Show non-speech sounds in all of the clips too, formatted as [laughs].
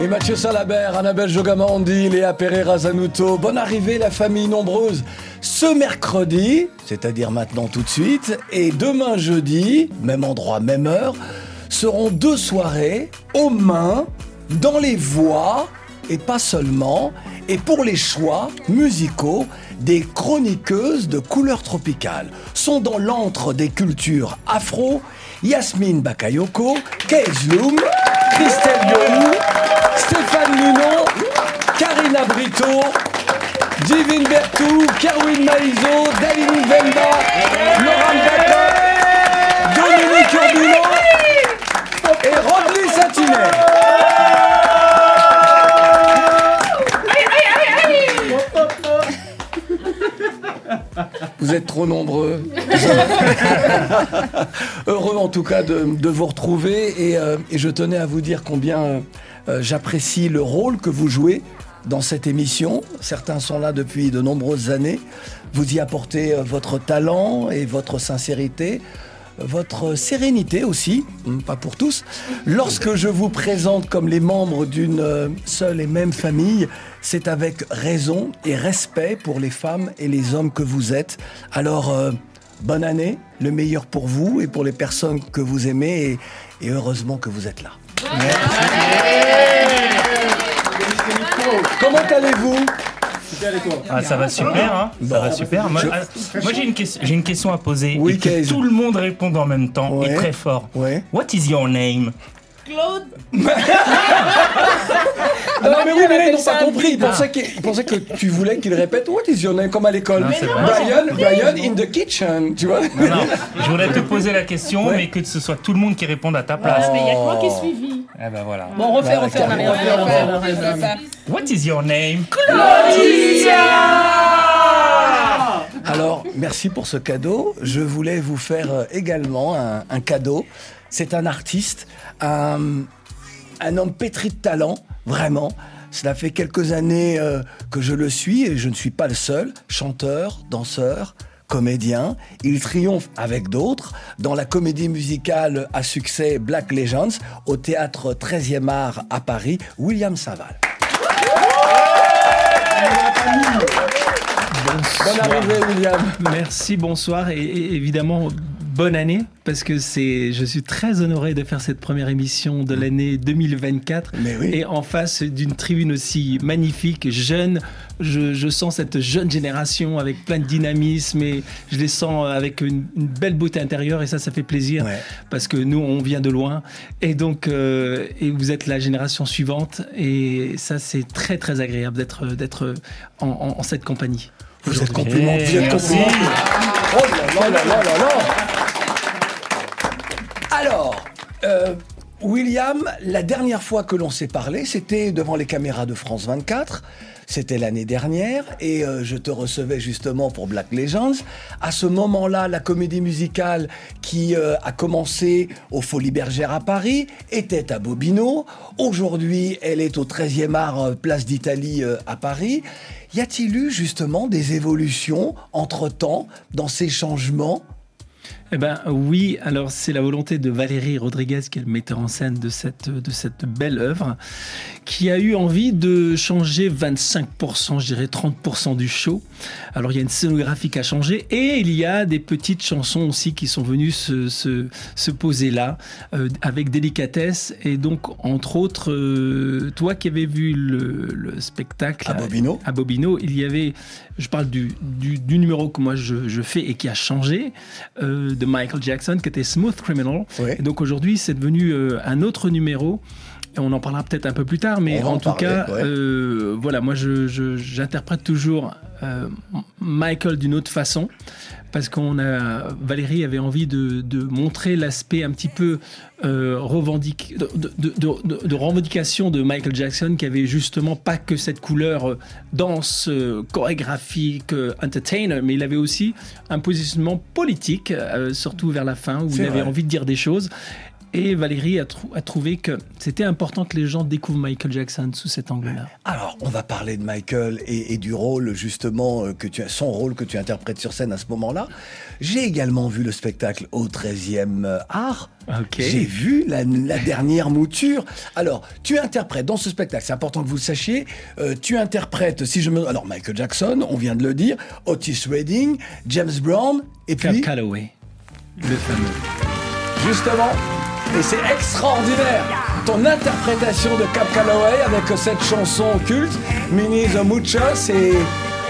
Et Mathieu Salabert, Annabelle Jogamandi, Léa Pereira Zanuto, bonne arrivée la famille nombreuse ce mercredi, c'est-à-dire maintenant tout de suite, et demain jeudi, même endroit, même heure, seront deux soirées aux mains, dans les voix, et pas seulement, et pour les choix musicaux des chroniqueuses de couleur tropicale. Sont dans l'antre des cultures afro, Yasmine Bakayoko, Kay Loom, Christelle Young, Stéphane Lunon, Karina Brito, Divine Bertou, Kerwin Maizo, David Venda, Laurent Gata, Dominique Urbino et Rodney Satinet. Vous êtes trop nombreux. [laughs] Heureux en tout cas de, de vous retrouver et, euh, et, je tenais à vous dire combien euh, j'apprécie le rôle que vous jouez dans cette émission. Certains sont là depuis de nombreuses années. Vous y apportez euh, votre talent et votre sincérité votre sérénité aussi, pas pour tous. Lorsque je vous présente comme les membres d'une seule et même famille, c'est avec raison et respect pour les femmes et les hommes que vous êtes. Alors, euh, bonne année, le meilleur pour vous et pour les personnes que vous aimez, et, et heureusement que vous êtes là. Merci. Comment allez-vous? Ah, ça va super, hein Ça va super. Moi, je... moi j'ai une, question, une question à poser. Oui, et que tout le monde réponde en même temps ouais. et très fort. Ouais. What is your name? Claude [laughs] Non, mais oui, mais là, ils n'ont pas compris. Ils pensaient, qu'ils pensaient que tu voulais qu'ils répètent What is your name comme à l'école. Brian, Brian in the kitchen, tu vois. Non, non. Je voulais te poser la question, ouais. mais que ce soit tout le monde qui réponde à ta place. Ah, mais il n'y a que moi qui ai suivi. Eh ben voilà. Bon, on refait, on refait, on What is your name? Claudia Alors, merci pour ce cadeau. Je voulais vous faire euh, également un, un cadeau. C'est un artiste, un, un, homme pétri de talent, vraiment. Cela fait quelques années euh, que je le suis et je ne suis pas le seul. Chanteur, danseur, comédien. Il triomphe avec d'autres dans la comédie musicale à succès Black Legends au théâtre 13e art à Paris, William Saval. Bonsoir. Bonne arrivée, William. Merci, bonsoir. Et, et évidemment, bonne année parce que c'est je suis très honoré de faire cette première émission de l'année 2024 Mais oui. et en face d'une tribune aussi magnifique jeune je, je, sens cette jeune génération avec plein de dynamisme et je les sens avec une, une belle beauté intérieure et ça ça fait plaisir ouais. parce que nous on vient de loin. Et donc euh, et vous êtes la génération suivante et ça c'est très très agréable d'être d'être en, en, en, cette compagnie. Vous êtes compliment vous êtes compliment oh là là là là là là euh, William, la dernière fois que l'on s'est parlé, c'était devant les caméras de France 24. C'était l'année dernière et euh, je te recevais justement pour Black Legends. À ce moment-là, la comédie musicale qui euh, a commencé au Folies Bergères à Paris était à Bobino. Aujourd'hui, elle est au 13e art Place d'Italie à Paris. Y a-t-il eu justement des évolutions entre-temps dans ces changements eh ben oui, alors c'est la volonté de Valérie Rodriguez, qui est le metteur en scène de cette, de cette belle œuvre, qui a eu envie de changer 25%, je dirais 30% du show. Alors il y a une scénographie qui a changé et il y a des petites chansons aussi qui sont venues se, se, se poser là euh, avec délicatesse. Et donc, entre autres, euh, toi qui avais vu le, le spectacle à Bobino. à Bobino, il y avait, je parle du, du, du numéro que moi je, je, fais et qui a changé. Euh, de Michael Jackson qui était Smooth Criminal. Et donc aujourd'hui, c'est devenu euh, un autre numéro on en parlera peut-être un peu plus tard, mais en en tout parler, cas, ouais. euh, voilà, moi je- je- j'interprète toujours euh, Michael d'une autre façon. Parce qu'on a Valérie avait envie de, de montrer l'aspect un petit peu euh, revendique, de, de- revendication de Michael Jackson, qui avait justement pas que cette couleur danse, chorégraphique, entertainer, mais il avait aussi un positionnement politique, surtout vers la fin, où il avait envie de dire des choses. Et Valérie a, trou- a trouvé que c'était important que les gens découvrent Michael Jackson sous cet angle-là. Alors, on va parler de Michael et, et du rôle justement euh, que tu as, son rôle que tu interprètes sur scène à ce moment-là. J'ai également vu le spectacle au 13e euh, art. J'ai vu la, la dernière mouture. Alors, tu interprètes dans ce spectacle, c'est important que vous le sachiez, euh, tu interprètes, si je me... Alors, Michael Jackson, on vient de le dire, Otis Redding, James Brown, et puis, Calloway, le fameux. justement, et c'est extraordinaire, ton interprétation de Cap Calloway avec cette chanson culte, Mini the Mucho, c'est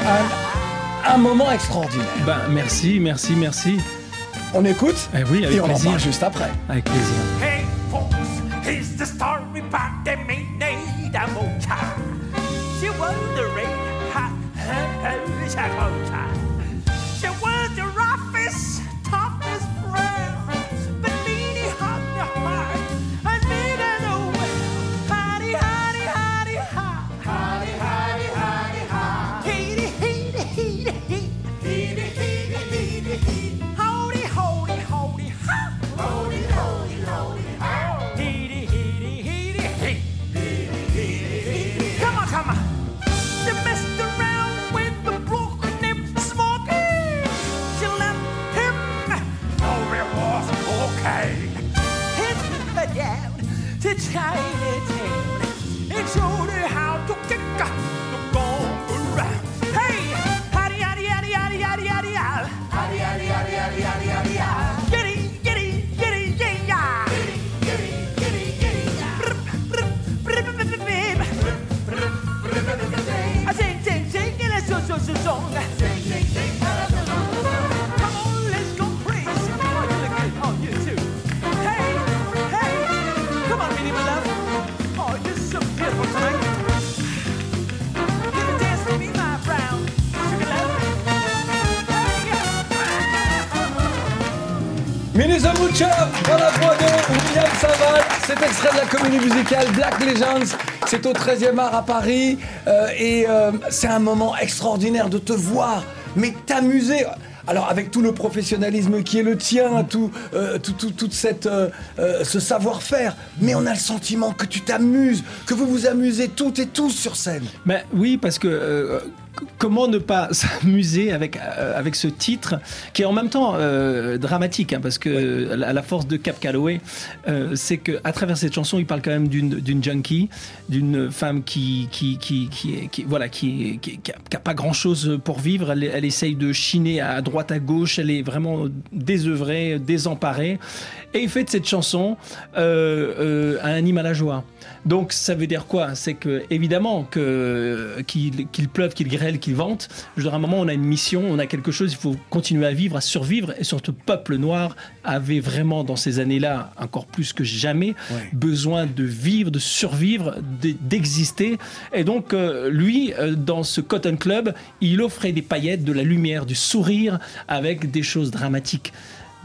un, un moment extraordinaire. Ben, merci, merci, merci. On écoute Eh oui, avec et on en plaisir. parle juste après. Avec plaisir. Hey folks, here's the story about the Minida Mocha. She was the red hot Shakota. She Dans la voix William Saval. C'est extrait de la comédie musicale Black Legends. C'est au 13e art à Paris. euh, et euh, c'est un moment extraordinaire de te voir, mais t'amuser. Alors avec tout le professionnalisme qui est le tien, tout, euh, tout, tout, toute cette, euh, ce savoir-faire, mais on a le sentiment que tu t'amuses, que vous vous amusez toutes et tous sur scène. Ben oui, parce que comment ne pas [laughs] s'amuser avec, euh, avec ce titre qui est en même temps euh, dramatique, hein, parce que la, la force de Cap Calloway, euh, c'est qu'à travers cette chanson, il parle quand même d'une junkie, d'une femme qui, qui, qui, qui, voilà, qui, qui, a, pas grand-chose pour vivre. Elle, elle essaye de chiner à droite, à gauche. Elle est vraiment désœuvrée, désemparée. Et il fait de cette chanson euh, un hymne à la joie. Donc ça veut dire quoi? C'est que évidemment que qu'il qu'il pleuve, qu'il grêle, qu'il vente. Je veux dire, à un moment, on a une mission, on a quelque chose. Il faut continuer à vivre, à survivre. Et surtout, le peuple noir avait vraiment dans ces années-là, encore plus que jamais, Ouais. besoin de vivre, de survivre, de- d'exister. Et donc euh, lui, euh, dans ce Cotton Club, il offrait des paillettes, de la lumière, du sourire, avec des choses dramatiques.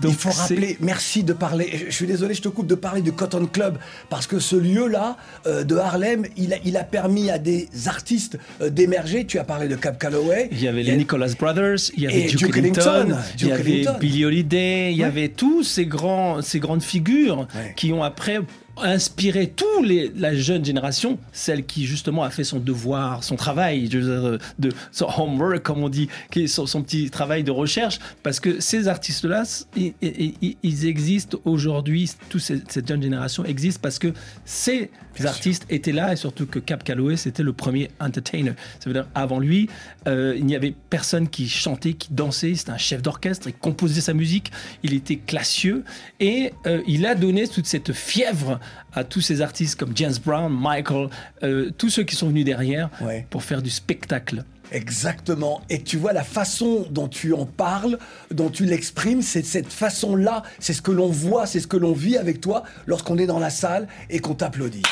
Donc Il faut rappeler, merci de parler, je suis désolé, je te coupe de parler du Cotton Club, parce que ce lieu-là euh, de Harlem, il a, il a permis à des artistes euh, d'émerger. Tu as parlé de Cap Calloway. Il y avait les Nicholas Brothers, il y avait Duke, Duke Ellington, il y avait. Billie Holiday, il y Ouais. avait tous ces, grands, ces grandes figures Ouais. qui ont après inspiré toute la jeune génération, celle qui justement a fait son devoir, son travail, dire, de son homework comme on dit, qui est son, son petit travail de recherche, parce que ces artistes-là, ils, ils- ils existent aujourd'hui, toute cette cette jeune génération existe parce que ces artistes étaient là et surtout que Cap Calloway c'était le premier entertainer. Ça veut dire avant lui, euh, il n'y avait personne qui chantait, qui dansait. C'était un chef d'orchestre. Il composait sa musique. Il était classieux et euh, il a donné toute cette fièvre à tous ces artistes comme James Brown, Michael, euh, tous ceux qui sont venus derrière Ouais. pour faire du spectacle. Exactement. Et tu vois la façon dont tu en parles, dont tu l'exprimes, c'est cette façon-là, c'est ce que l'on voit, c'est ce que l'on vit avec toi lorsqu'on est dans la salle et qu'on t'applaudit.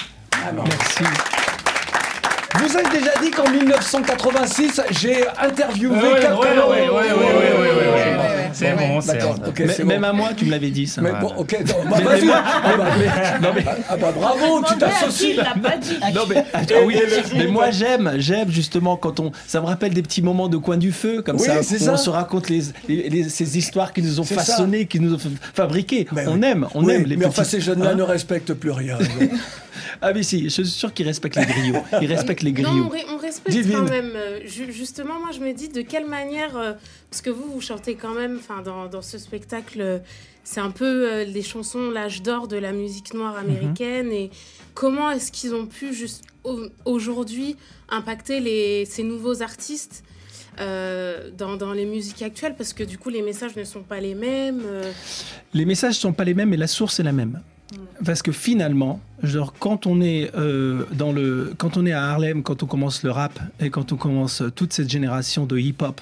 Merci. Vous avez déjà dit qu'en 1986, j'ai interviewé Ouais, ouais, quelqu'un. ouais, ouais, C'est bon, c'est bon. Même à moi, tu me l'avais dit ça. Mais bon, ok, non, bah, vas-y. Ah [laughs] bah, Non, mais- ah bah, bravo, tu t'associes. il l'a pas dit. Non mais, ah oui, mais moi j'aime, j'aime justement quand on, ça me rappelle des petits moments de coin du feu comme Oui, ça, c'est où ça. on se raconte les, les- les- ces histoires qui nous ont façonnés, qui nous ont fa- fabriqués. Mais on oui. aime, on Oui, aime les Mais enfin, ces jeunes-là Hein ne respectent plus rien. [laughs] Ah mais si, je suis sûr qu'ils respectent les griots. Ils respectent les Non, griots. on, ré- on respecte Divine. quand même. euh, ju- justement, moi, je me dis de quelle manière, euh, parce que vous, vous chantez quand même, enfin, dans, dans ce spectacle, c'est un peu euh, les chansons l'âge d'or de la musique noire Mhm. américaine, et comment est-ce qu'ils ont pu juste au- aujourd'hui impacter les, ces nouveaux artistes euh, dans, dans les musiques actuelles, parce que du coup, les messages ne sont pas les mêmes. euh, Les messages sont pas les mêmes, mais la source est la même. Parce que finalement, quand on est euh, dans le, quand on est à Harlem, quand on commence le rap et quand on commence toute cette génération de hip-hop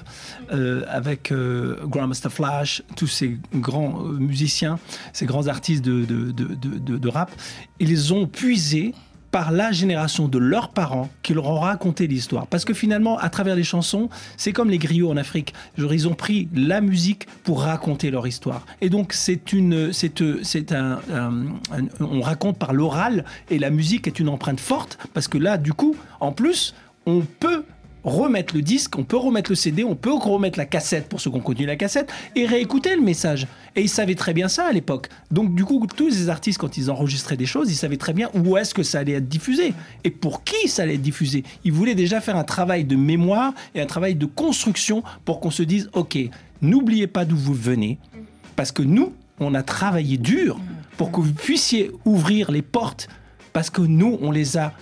euh, avec euh, Grandmaster Flash, tous ces grands euh, musiciens, ces grands artistes de, de- de- de rap, ils ont puisé par la génération de leurs parents qui leur ont raconté l'histoire. Parce que finalement, à travers les chansons, c'est comme les griots en Afrique. Ils ont pris la musique pour raconter leur histoire. Et donc, c'est une, c'est, un- un- on raconte par l'oral et la musique est une empreinte forte parce que là, du coup, en plus, on peut remettre le disque, on peut remettre le CD, on peut remettre la cassette pour ceux qui ont connu la cassette et réécouter le message. Et ils savaient très bien ça à l'époque. Donc du coup, tous les artistes, quand ils enregistraient des choses, ils savaient très bien où est-ce que ça allait être diffusé et pour qui ça allait être diffusé. Ils voulaient déjà faire un travail de mémoire et un travail de construction pour qu'on se dise, ok, n'oubliez pas d'où vous venez, parce que nous, on a travaillé dur pour que vous puissiez ouvrir les portes, parce que nous, on les a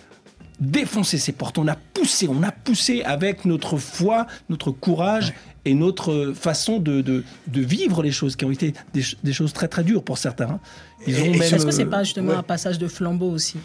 défoncé ces portes, on a poussé, on a poussé avec notre foi, notre courage et notre euh, façon de, de, de vivre les choses qui ont été des, ch- des choses très très dures pour certains. hein. Ils ont même, Est-ce que c'est euh, pas justement ouais. un passage de flambeau aussi?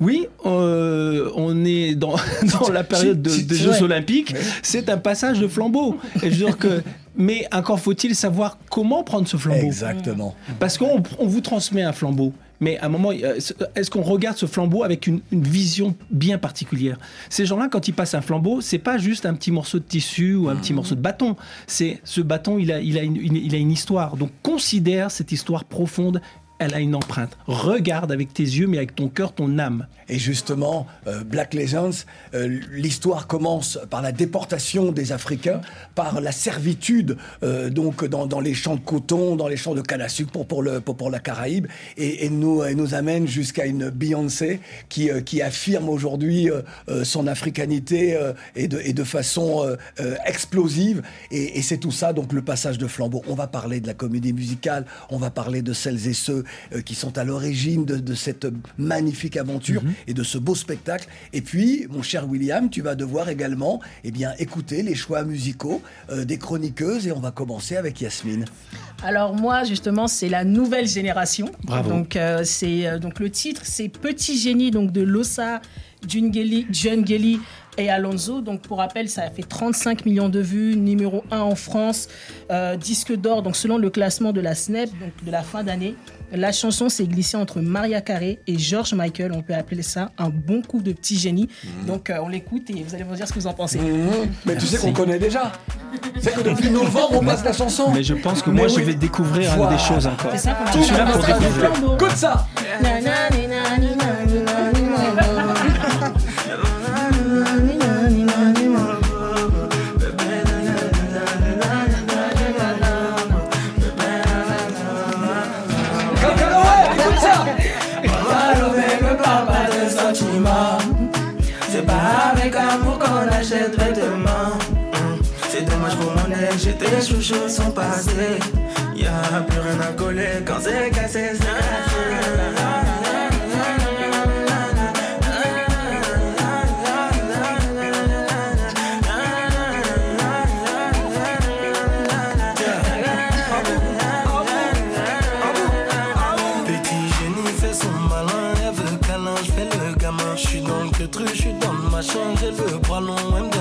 Oui, euh, on est dans, [laughs] dans la période de- des Jeux ouais. Olympiques. C'est un passage de flambeau. Et je veux dire que, mais encore faut-il savoir comment prendre ce flambeau. Exactement. Parce qu'on on vous transmet un flambeau. Mais à un moment, est-ce qu'on regarde ce flambeau avec une, une vision bien particulière? Ces gens-là, quand ils passent un flambeau, c'est pas juste un petit morceau de tissu ou un petit morceau de bâton. C'est ce bâton, il a, il a, une, une- il a une histoire. Donc considère cette histoire profonde. Elle a une empreinte. Regarde avec tes yeux, mais avec ton cœur, ton âme. Et justement, euh, Black Legends, euh, l'histoire commence par la déportation des Africains, par la servitude euh, donc dans, les champs de coton, dans les champs de canne à sucre pour, pour, le, pour, pour la Caraïbe, et, nous, et nous amène jusqu'à une Beyoncé qui, qui affirme aujourd'hui son africanité et, de, et de façon explosive. Et, et c'est tout ça, donc le passage de flambeau. On va parler de la comédie musicale, on va parler de celles et ceux qui sont à l'origine de, de cette magnifique aventure et de ce beau spectacle. Et puis, mon cher William, tu vas devoir également eh bien, écouter les choix musicaux euh, des chroniqueuses et on va commencer avec Yasmine. Alors moi justement c'est la nouvelle génération. Bravo. Donc euh, c'est euh, donc le titre c'est Petit génie donc de Losa, Jungeli, Jungeli et Alonso. Donc pour rappel ça a fait 35 millions de vues, numéro 1 en France, euh, disque d'or donc selon le classement de la SNEP donc de la fin d'année. La chanson s'est glissée entre Maria Carey et George Michael. On peut appeler ça un bon coup de petit génie. Donc euh, on l'écoute et vous allez me dire ce que vous en pensez. Mais tu sais qu'on connaît déjà. C'est que depuis novembre, on passe la chanson. Mais je pense que Mais moi, oui. je vais découvrir Voilà. des choses encore. C'est ça qu'on Je suis là pour découvrir. Écoute ça j'étais chouchou son passé. Y'a plus rien à coller quand c'est cassé, c'est Petit génie fait son malin, elle veut câlin, je fais le gamin. Je suis dans le truc, je suis dans machin, j'ai le me donne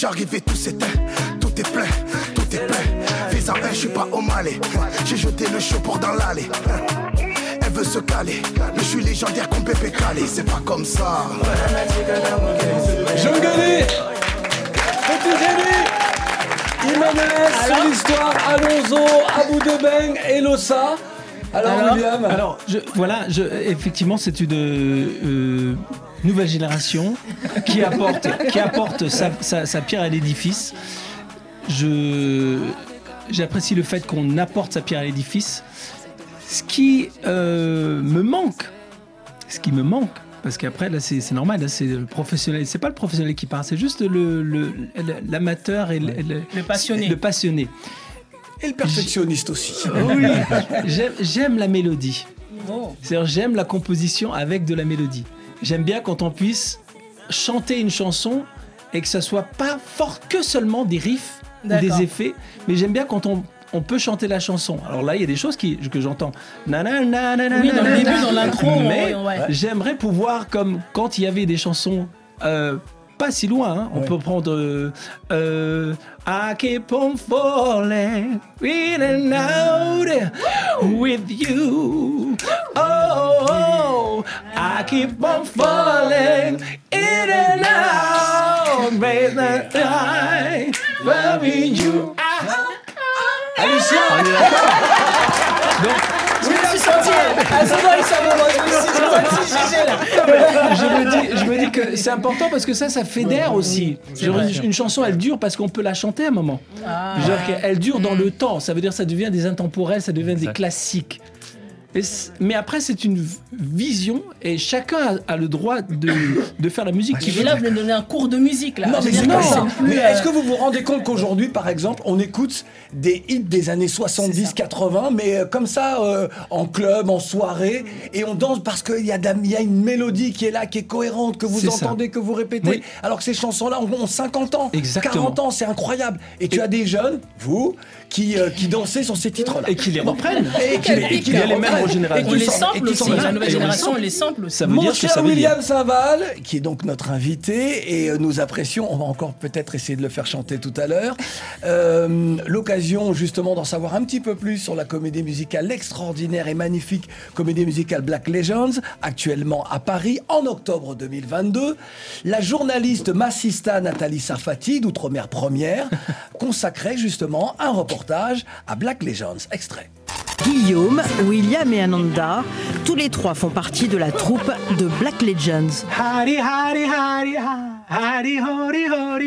J'arrive et tout s'éteint, tout est plein, tout est plein. Fais-en un, je suis pas au Malais, j'ai jeté le chaud pour dans l'allée. Elle veut se caler, je suis légendaire comme Pépé Calé, c'est pas comme ça. Jean Gallet Petit génie Imanez, c'est l'histoire Alonso, Abou Debeng et Lossa. Alors, William alors, je, voilà, je, effectivement, c'est une euh, nouvelle génération qui apporte, qui apporte sa, sa- sa pierre à l'édifice. Je, j'apprécie le fait qu'on apporte sa pierre à l'édifice. Ce qui euh, me manque, ce qui me manque, parce qu'après là c'est c'est normal, là, c'est le professionnel, c'est pas le professionnel qui parle, c'est juste le le- le- l'amateur et le, le- passionné. le passionné. Et le perfectionniste aussi. Oui, j'aime- j'aime la mélodie. Oh. C'est-à-dire, j'aime la composition avec de la mélodie. J'aime bien quand on puisse chanter une chanson et que ça soit pas fort que seulement des riffs ou des effets, mais j'aime bien quand on, on peut chanter la chanson. Alors là, il y a des choses qui, que j'entends. Oui, dans le début, dans l'intro, Mais ouais, j'aimerais pouvoir, comme quand il y avait des chansons. euh, pas si loin, hein. on peut prendre euh, euh, I keep on falling in and out with you. Oh, oh, I keep on falling in and out, the loving you. Alicia On est d'accord va. Je me dis, je me dis que c'est important parce que ça, ça fédère aussi. Une, chanson, elle dure parce qu'on peut la chanter à un moment. Ah. Genre qu'elle dure dans le temps. Ça veut dire que ça devient des intemporels, ça devient des classiques. Mais après, c'est une vision et chacun a, a le droit de, de faire la musique qu'il Et veut. là, vous me donnez un cours de musique là. Non, mais que plus, Mais euh, est-ce que vous vous rendez compte qu'aujourd'hui, par exemple, on écoute des hits des années 70-80, mais euh, comme ça, euh, en club, en soirée, et on danse parce qu'il y, y a une mélodie qui est là, qui est cohérente, que vous ça. entendez, que vous répétez. Oui. Alors que ces chansons-là ont, ont 50 ans, Exactement. 40 ans, c'est incroyable. Et tu as des jeunes, vous, qui, euh, qui dansaient sur ces titres-là. Et qui les reprennent. Et qui, Et et qui les mêmes reprennent. générations. Et qui On les sample aussi. La nouvelle les génération, on les sample aussi. Ça veut Mon dire ce que cher ça veut William dire. Saval, qui est donc notre invité, et euh, nous apprécions, on va encore peut-être essayer de le faire chanter tout à l'heure, euh, l'occasion justement d'en savoir un petit peu plus sur la comédie musicale, l'extraordinaire et magnifique comédie musicale Black Legends, actuellement à Paris en octobre 2022. La journaliste massista Nathalie Sarfati, d'Outre-mer Première, [laughs] consacrait justement un reportage à Black Legends. Extrait. Guillaume, William et Ananda, tous les trois font partie de la troupe de Black Legends.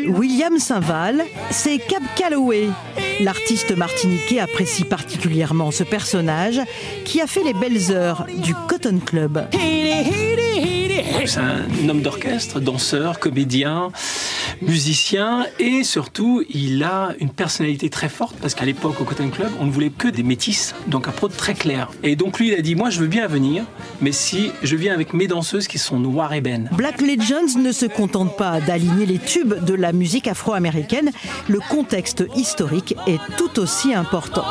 William Saint-Val, c'est Cab Calloway. L'artiste martiniquais apprécie particulièrement ce personnage qui a fait les belles heures du Cotton Club. C'est un homme d'orchestre, danseur, comédien, musicien et surtout il a une personnalité très forte parce qu'à l'époque au Cotton Club on ne voulait que des métisses, donc un pro très clair. Et donc lui il a dit moi je veux bien venir mais si je viens avec mes danseuses qui sont noires et bennes. Black Legends ne se contente pas d'aligner les tubes de la musique afro-américaine, le contexte historique est tout aussi important.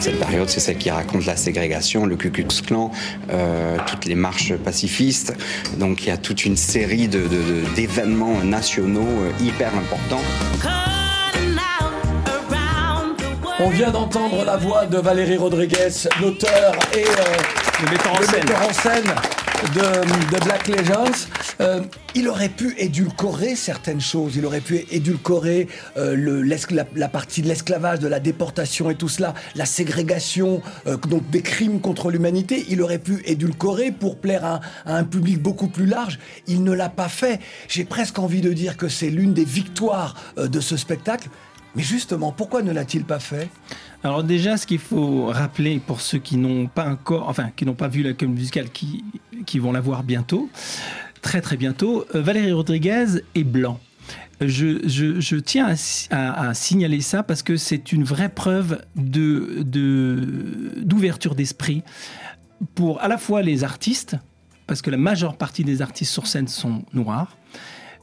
Cette période, c'est celle qui raconte la ségrégation, le Ku Klux Klan, euh, toutes les marches pacifistes. Donc il y a toute une série de- de- de- d'événements nationaux euh, hyper importants. On vient d'entendre la voix de Valérie Rodriguez, l'auteur et euh, Le metteur en le scène. metteur en scène. De, Black Legends. Euh, il aurait pu édulcorer certaines choses. Il aurait pu édulcorer euh, la, partie de l'esclavage, de la déportation et tout cela, la ségrégation, euh, donc des crimes contre l'humanité. Il aurait pu édulcorer pour plaire à, un public beaucoup plus large. Il ne l'a pas fait. J'ai presque envie de dire que c'est l'une des victoires de ce spectacle. Mais justement, pourquoi ne l'a-t-il pas fait? Alors déjà, ce qu'il faut rappeler pour ceux qui n'ont pas encore, enfin, qui n'ont pas vu la comédie musicale, qui, qui vont la voir bientôt, très très bientôt, euh, Valérie Rodriguez est blanc. Je, je- je tiens à, si- à- à signaler ça parce que c'est une vraie preuve de, d'ouverture d'esprit pour à la fois les artistes, parce que la majeure partie des artistes sur scène sont noirs.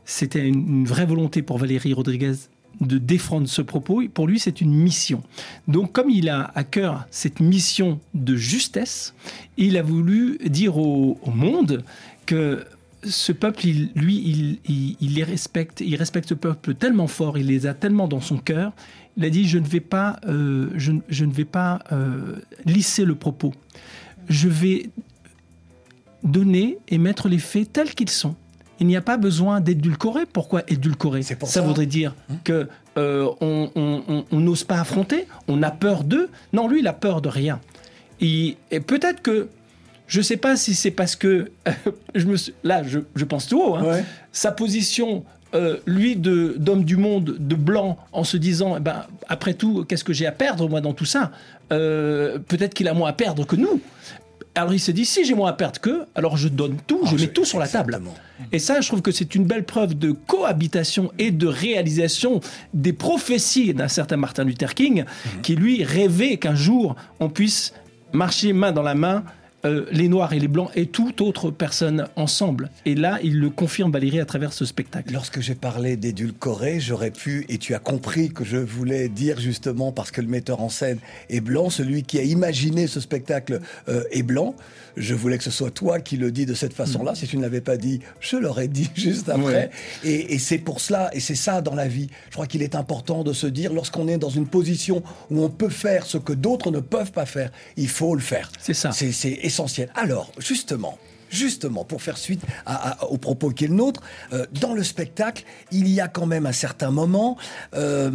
C'était une vraie volonté pour Valérie Rodriguez de défendre ce propos. Pour lui, c'est une mission. Donc, comme il a à cœur cette mission de justesse, il a voulu dire au, monde que ce peuple, lui, il, les respecte. Il respecte ce peuple tellement fort, il les a tellement dans son cœur. Il a dit je ne vais pas, euh, je ne vais pas euh, lisser le propos. Je vais donner et mettre les faits tels qu'ils sont. Il n'y a pas besoin d'édulcorer. Pourquoi édulcorer ça, ça. voudrait dire que euh, on n'ose pas affronter, on a peur d'eux. Non, lui, il a peur de rien. Et, et peut-être que je ne sais pas si c'est parce que [laughs] je me suis- là, je, je pense tout haut. hein, Sa position, euh, lui, de d'homme du monde, de blanc, en se disant, eh ben, après tout, qu'est-ce que j'ai à perdre moi dans tout ça? Euh, Peut-être qu'il a moins à perdre que nous. Alors il se dit, si j'ai moins à perdre qu'eux, alors je donne tout, je mets tout sur la table. Et ça, je trouve que c'est une belle preuve de cohabitation et de réalisation des prophéties d'un certain Martin Luther King, qui lui rêvait qu'un jour on puisse marcher main dans la main. Euh, les noirs et les blancs et toute autre personne ensemble. Et là, il le confirme Valérie à travers ce spectacle. Lorsque j'ai parlé d'édulcorer, j'aurais pu, et tu as compris que je voulais dire justement parce que le metteur en scène est blanc, celui qui a imaginé ce spectacle euh, est blanc. Je voulais que ce soit toi qui le dis de cette façon-là. Si tu ne l'avais pas dit, je l'aurais dit [laughs] juste après. Et, et c'est pour cela, et c'est ça dans la vie. Je crois qu'il est important de se dire, lorsqu'on est dans une position où on peut faire ce que d'autres ne peuvent pas faire, il faut le faire. C'est ça. C'est c'est essentiel. Alors, justement, justement, pour faire suite à- à- au propos qui est le nôtre, euh, dans le spectacle, il y a quand même un certain moment. euh,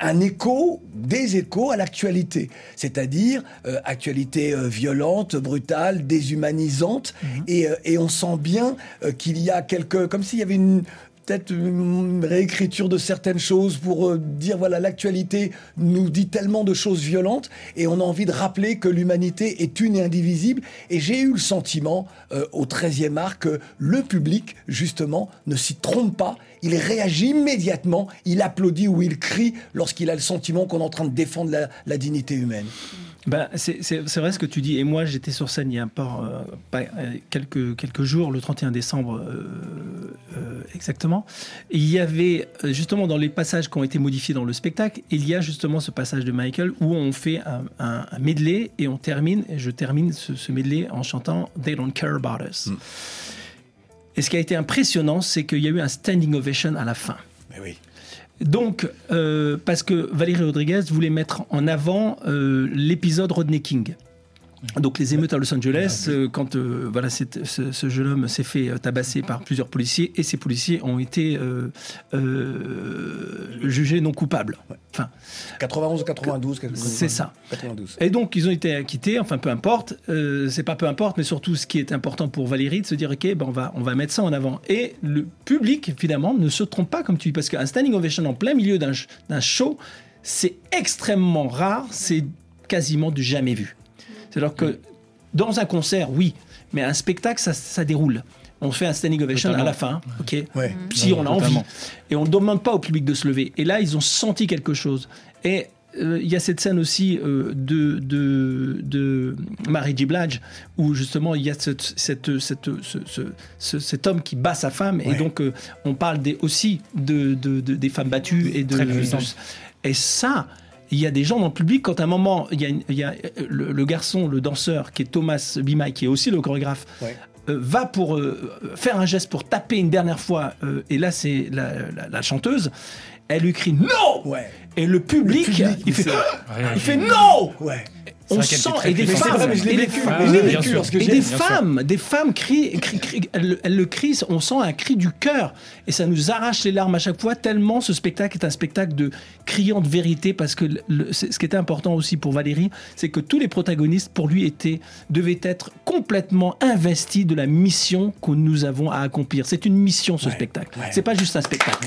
un écho, des échos à l'actualité, c'est-à-dire euh, actualité euh, violente, brutale, déshumanisante, et, euh, et on sent bien euh, qu'il y a quelque, comme s'il y avait une peut-être une réécriture de certaines choses pour euh, dire voilà l'actualité nous dit tellement de choses violentes et on a envie de rappeler que l'humanité est une et indivisible. Et j'ai eu le sentiment euh, au 13e art que le public justement ne s'y trompe pas. Il réagit immédiatement il applaudit ou il crie lorsqu'il a le sentiment qu'on est en train de défendre la, la dignité humaine Ben, c'est vrai ce que tu dis. Et moi, j'étais sur scène il y a pas, euh, pas, euh, quelques, quelques jours, le 31 décembre euh, euh, exactement. Et il y avait, euh, justement, dans les passages qui ont été modifiés dans le spectacle, il y a justement ce passage de Michael où on fait un, un- un medley et on termine, et je termine ce, ce medley en chantant They Don't Care About Us. Et ce qui a été impressionnant, c'est qu'il y a eu un standing ovation à la fin. Mais oui. Donc, euh, parce que Valérie Rodriguez voulait mettre en avant euh, l'épisode Rodney King. Donc les émeutes à Los Angeles, euh, quand euh, voilà, ce, ce jeune homme s'est fait euh, tabasser par plusieurs policiers et ces policiers ont été euh, jugés non coupables. Enfin, 91 ou 92 quelque chose. c'est ça. 92 Et donc, ils ont été acquittés, enfin, peu importe. C'est pas peu importe, mais surtout, ce qui est important pour Valérie, de se dire, OK, ben, on, va, on va mettre ça en avant. Et le public, finalement, ne se trompe pas, comme tu dis, parce qu'un standing ovation en plein milieu d'un show, c'est extrêmement rare, c'est quasiment du jamais vu. C'est-à-dire que dans un concert, oui, mais un spectacle, ça, ça déroule. On fait un standing ovation Totalement. à la fin, ok Ouais. Si Ouais, on a envie. Et on ne demande pas au public de se lever. Et là, ils ont senti quelque chose. Et euh, il y a cette scène aussi euh, de, de, de Mary J. Blige, où justement il y a cette, cette, cette- ce- ce- ce- cet homme qui bat sa femme. Et donc, euh, on parle des, aussi de, de- de- des femmes battues et de. Très et ça. Il y a des gens dans le public, quand à un moment, il y a, une- il y a, le, le garçon, le danseur, qui est Thomas Bimay, qui est aussi le chorégraphe, Ouais. euh, va pour euh, faire un geste pour taper une dernière fois, euh, et là c'est la, la- la chanteuse, elle lui crie non Ouais. Et le public, public, il, fait, il fait non Ouais. On sent et des femmes, vrai, je et des- oui, et femmes, des femmes crient, crient, crient- elles, elles le crient, on sent un cri du cœur. Et ça nous arrache les larmes à chaque fois tellement ce spectacle est un spectacle de criant de vérité parce que le- ce qui était important aussi pour Valérie, c'est que tous les protagonistes pour lui étaient devaient être complètement investis de la mission que nous avons à accomplir. C'est une mission ce spectacle. C'est pas juste un spectacle.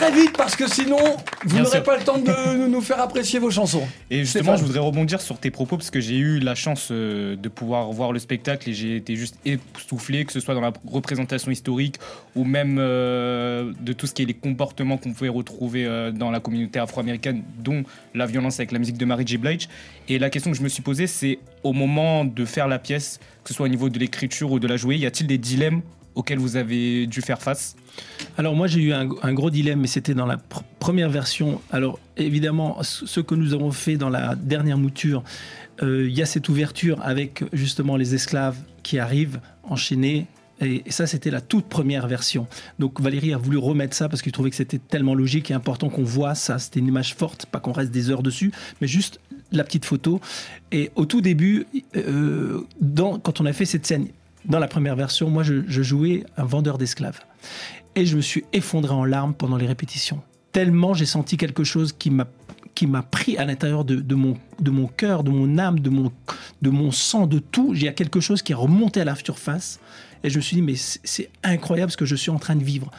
Très vite, parce que sinon, vous n'aurez pas le temps de nous faire apprécier vos chansons. Et justement, je voudrais rebondir sur tes propos parce que j'ai eu la chance euh, de pouvoir voir le spectacle et j'ai été juste époustouflé, que ce soit dans la représentation historique ou même euh, de tout ce qui est les comportements qu'on pouvait retrouver euh, dans la communauté afro-américaine, dont la violence avec la musique de Mary J. Blige. Et la question que je me suis posée, c'est au moment de faire la pièce, que ce soit au niveau de l'écriture ou de la jouer, y a-t-il des dilemmes auxquels vous avez dû faire face Alors moi j'ai eu un, gros dilemme, mais c'était dans la pr- première version. Alors évidemment, ce que nous avons fait dans la dernière mouture, euh, il y a cette ouverture avec justement les esclaves qui arrivent enchaînés. Et ça, c'était la toute première version. Donc Valérie a voulu remettre ça parce qu'il trouvait que c'était tellement logique et important qu'on voit ça. C'était une image forte, pas qu'on reste des heures dessus, mais juste la petite photo. Et au tout début, euh, quand on a fait cette scène, dans la première version, moi, je, jouais un vendeur d'esclaves. Et je me suis effondré en larmes pendant les répétitions. Tellement j'ai senti quelque chose qui m'a qui m'a pris à l'intérieur de, de mon, de mon cœur, de mon âme, de mon, de mon sang, de tout. Il y a quelque chose qui est remonté à la surface. Et je me suis dit, mais c'est incroyable ce que je suis en train de vivre.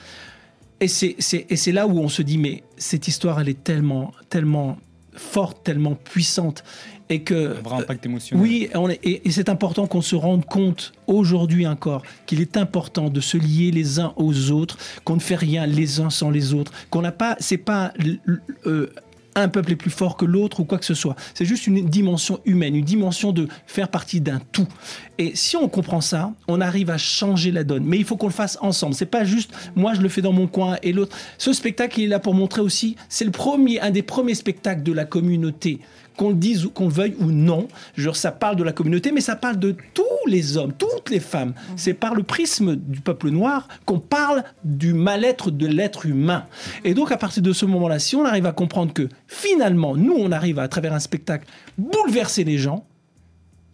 Et c'est c'est- et c'est là où on se dit, mais cette histoire, elle est tellement, tellement forte, tellement puissante. Et que, Un vrai impact émotionnel. oui, on est- et, et c'est important qu'on se rende compte aujourd'hui encore qu'il est important de se lier les uns aux autres, qu'on ne fait rien les uns sans les autres, qu'on n'a pas, c'est pas euh, un peuple est plus fort que l'autre ou quoi que ce soit. C'est juste une dimension humaine, une dimension de faire partie d'un tout. Et si on comprend ça, on arrive à changer la donne. Mais il faut qu'on le fasse ensemble. C'est pas juste moi je le fais dans mon coin et l'autre. Ce spectacle il est là pour montrer aussi, c'est le premier, un des premiers spectacles de la communauté. Qu'on le dise ou qu'on le veuille ou non, genre ça parle de la communauté, mais ça parle de tous les hommes, toutes les femmes. C'est par le prisme du peuple noir qu'on parle du mal-être de l'être humain. Et donc à partir de ce moment-là, si on arrive à comprendre que finalement, nous, on arrive à, à travers un spectacle bouleverser les gens,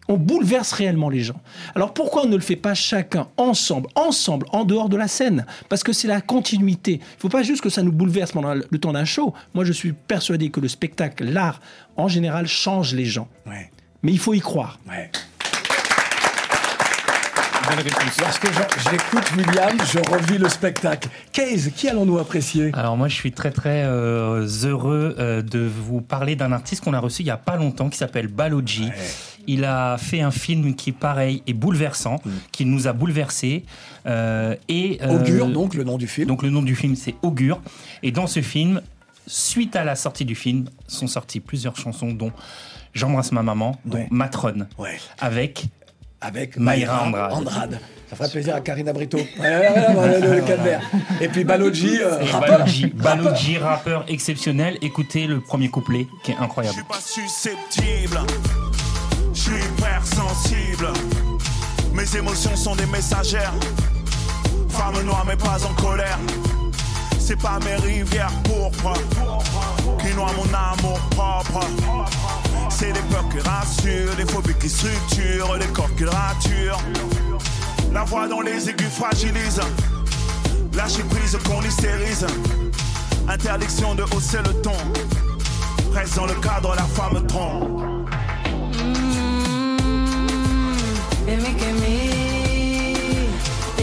on bouleverse réellement les gens. Alors pourquoi on ne le fait pas chacun ensemble, ensemble, en dehors de la scène? Parce que c'est la continuité. Il ne faut pas juste que ça nous bouleverse pendant le temps d'un show. Moi, je suis persuadé que le spectacle, l'art, en général, change les gens. Mais il faut y croire. Lorsque je- j'écoute William, je revis le spectacle. Case, qui allons-nous apprécier? Alors moi, je suis très très euh, heureux euh, de vous parler d'un artiste qu'on a reçu il y a pas longtemps, qui s'appelle Baloji. Il a fait un film qui, pareil, est bouleversant, qui nous a bouleversés. euh, et euh, Augure, donc, le nom du film. Donc le nom du film, c'est Augure. Et dans ce film, suite à la sortie du film, sont sorties plusieurs chansons, dont J'embrasse ma maman, dont Matrone, avec avec Mayra Andrade. Andrade. Ça ferait plaisir à Karina Brito. Ouais, ouais, ouais, ouais, le, calvaire. Et puis Baloji, euh, rappeur. Rappeur exceptionnel. Écoutez le premier couplet qui est incroyable. pas susceptible, je hypersensible. Mes émotions sont des messagères. Femme noire mais pas en colère. C'est pas mes rivières pourpres qui noient mon amour propre. C'est des peurs qui rassurent, des phobies qui structurent, des corps qui raturent. La voix dans les aigus fragilise. Lâcher prise qu'on hystérise. Interdiction de hausser le ton. Reste dans le cadre, la femme trompe. Emi kemi,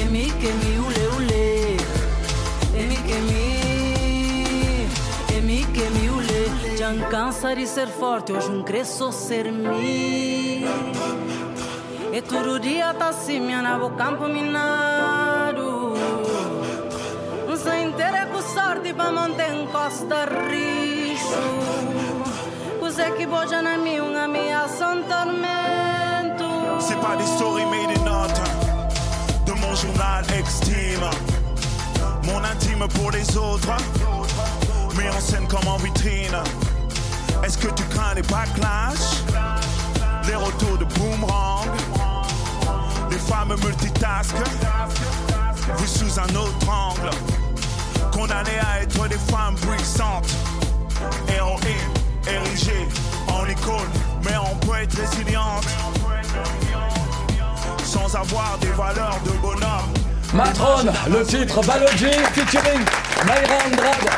emi kemi ule ule. Emi kemi, emi kemi ule. Já cansa de ser forte, hoje um cresço ser mim. E todo dia tá assim, minha nabo campo minado. Sem ter com sorte pra manter em costa richo. Cos'è che bogia na una ameaça, un tormento. C'est pas des stories made in notes de mon journal extime. Mon intime pour les autres, mis en scène comme en vitrine. Est-ce que tu crains les backlash, les retours de boomerang, les femmes multitask, vues sous un autre angle, condamnées à être des femmes puissantes, héroïnes. être résiliente. Sans avoir des valeurs de bonhomme. Matron, le titre Balogi featuring Mayra Andrade.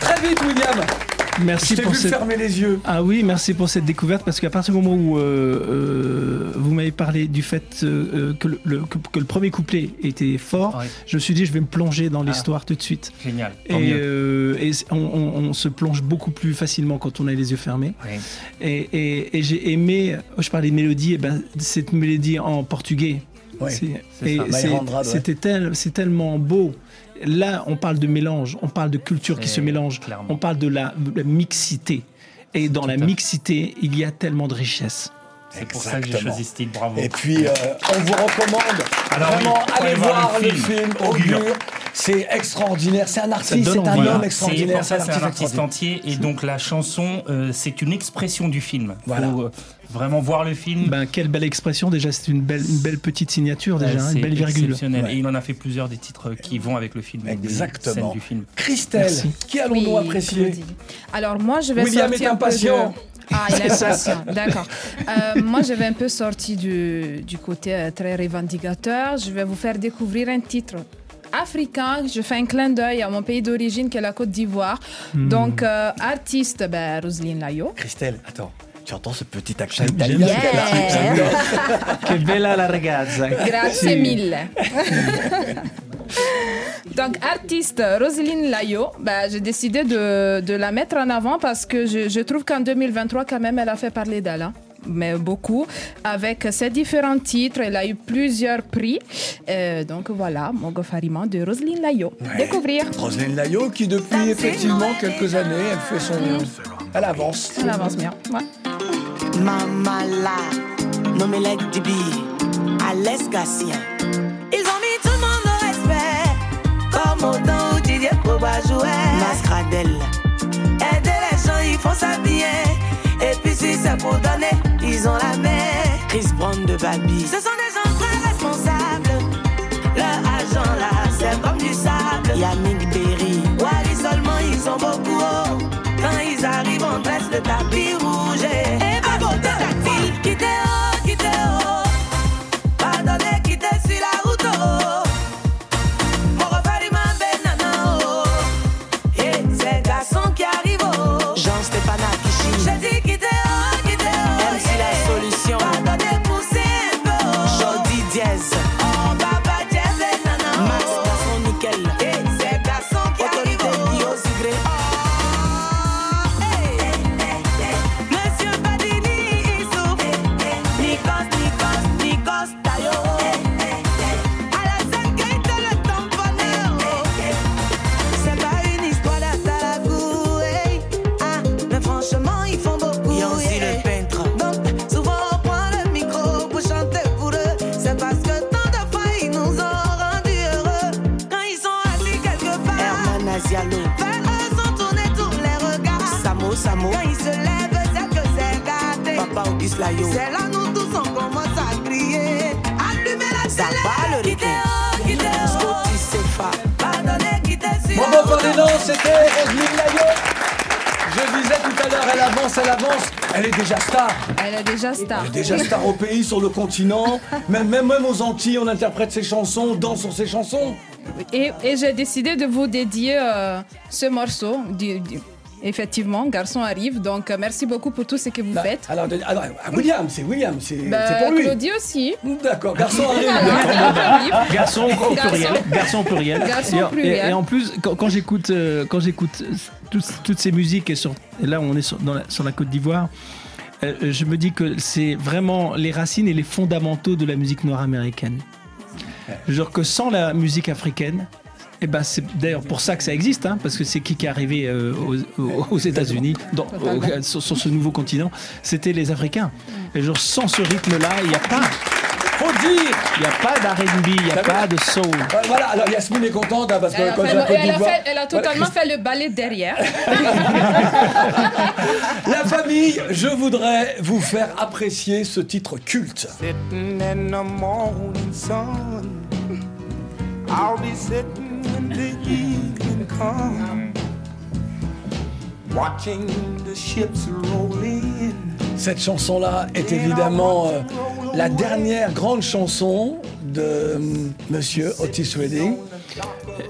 Très vite, William. Merci Je t'ai pour vu cette... fermer les yeux. Ah oui, merci pour cette découverte parce qu'à partir du moment où euh, euh, vous m'avez parlé du fait euh, que, le, le- que, que le premier couplet était fort, je me suis dit je vais me plonger dans Ah. l'histoire tout de suite. Génial. Tant Et, euh, on, on- on se plonge beaucoup plus facilement quand on a les yeux fermés. Et, et- et j'ai aimé, je parlais de mélodie, et ben, cette mélodie en portugais. Oui, C'est- c'est et ça. c'est- Mayra Andrade, ouais. C'était tel- c'est tellement beau. Là, on parle de mélange, on parle de culture qui se mélange, clairement. on parle de la, de la mixité. Et dans la mixité, il y a tellement de richesse. C'est pour ça que j'ai choisi ce titre, bravo. Et puis, euh, on vous recommande Alors oui, vraiment, faut allez aller voir voir le film. film, Augure. C'est extraordinaire, c'est un artiste, c'est un homme. C'est extraordinaire, c'est un artiste entier et donc la chanson, euh, c'est une expression du film. Voilà. Faut euh, vraiment voir le film. Ben, quelle belle expression, déjà, c'est une belle, une belle petite signature, déjà, Euh, hein, une belle virgule. exceptionnel. Ouais. Et il en a fait plusieurs des titres qui vont avec le film, avec des Exactement. du film. Christelle, Merci. qui allons-nous Oui, apprécier? Claudie. Alors moi, je vais William sortir est un peu de- impatient. Ah, il impatient, [laughs] d'accord. Euh, moi, je vais un peu sortir du, du côté euh, très revendicateur. Je vais vous faire découvrir un titre africain. Je fais un clin d'œil à mon pays d'origine, qui est la Côte d'Ivoire. Hmm. Donc, euh, artiste, ben, Roselyne Layo. Christelle, attends, tu entends ce petit accent italien? J'adore. [laughs] Que bella la ragazza. Grazie mille. [laughs] Donc, artiste Roselyne Layo, ben, j'ai décidé de, de la mettre en avant parce que je, je trouve qu'en 2023, quand même, elle a fait parler d'elle. hein. Mais beaucoup. Avec ses différents titres, elle a eu plusieurs prix. Euh, donc voilà, Mogo Farima de Roselyne Layo. Découvrir. Roselyne Layo, qui depuis effectivement quelques années, elle fait son. Elle avance. On avance bien. Ouais. Mama la, nommé Alès Gatien. Comme au temps où Didier Boba jouait. Mascradel, aider les gens, ils font s'habiller. Et puis si c'est pour donner, ils ont la main. Chris Brown de Babi. Ce sont des gens très responsables. Leur argent là, c'est comme du sable. Yannick Berry, Wally seulement, ils sont beaucoup. Quand ils arrivent, on dresse le tapis rouge. Et est déjà star. Elle est déjà star au pays, sur le continent. [laughs] Même, même, même aux Antilles, on interprète ses chansons, on danse sur ses chansons. Et, et j'ai décidé de vous dédier euh, ce morceau. Du, du- effectivement, Garçon arrive. Donc, euh, merci beaucoup pour tout ce que vous faites. Alors, William, c'est William, c'est Bah, c'est pour lui. Claudie aussi. D'accord, garçon [laughs] arrive. [laughs] Garçon au Garçon. pluriel. Garçon au pluriel. Garçon et, pluriel. et- et en plus, quand, quand j'écoute, euh, quand j'écoute euh, toutes, toutes ces musiques et, sur, et là on est sur, dans la, sur la Côte d'Ivoire, euh, je me dis que c'est vraiment les racines et les fondamentaux de la musique noire américaine. Genre que sans la musique africaine. Et ben c'est d'ailleurs pour ça que ça existe, hein, parce que c'est qui qui est arrivé euh, aux, États-Unis, [laughs] sur, sur ce nouveau continent, c'était les Africains. Et genre sans ce rythme-là, il n'y a pas, Dire. il n'y a pas d'R&B, il n'y a pas de soul. Euh, Voilà, alors Yasmine est contente hein, parce que Elle a, quand j'ai elle a fait- elle a Voilà, totalement fait le ballet derrière. [laughs] La famille, je voudrais vous faire apprécier ce titre culte. Sitting in the morning sun. I'll be sitting when the evening comes. Watching the ships roll in. Cette chanson-là est évidemment euh, la dernière grande chanson de euh, Monsieur Otis Redding.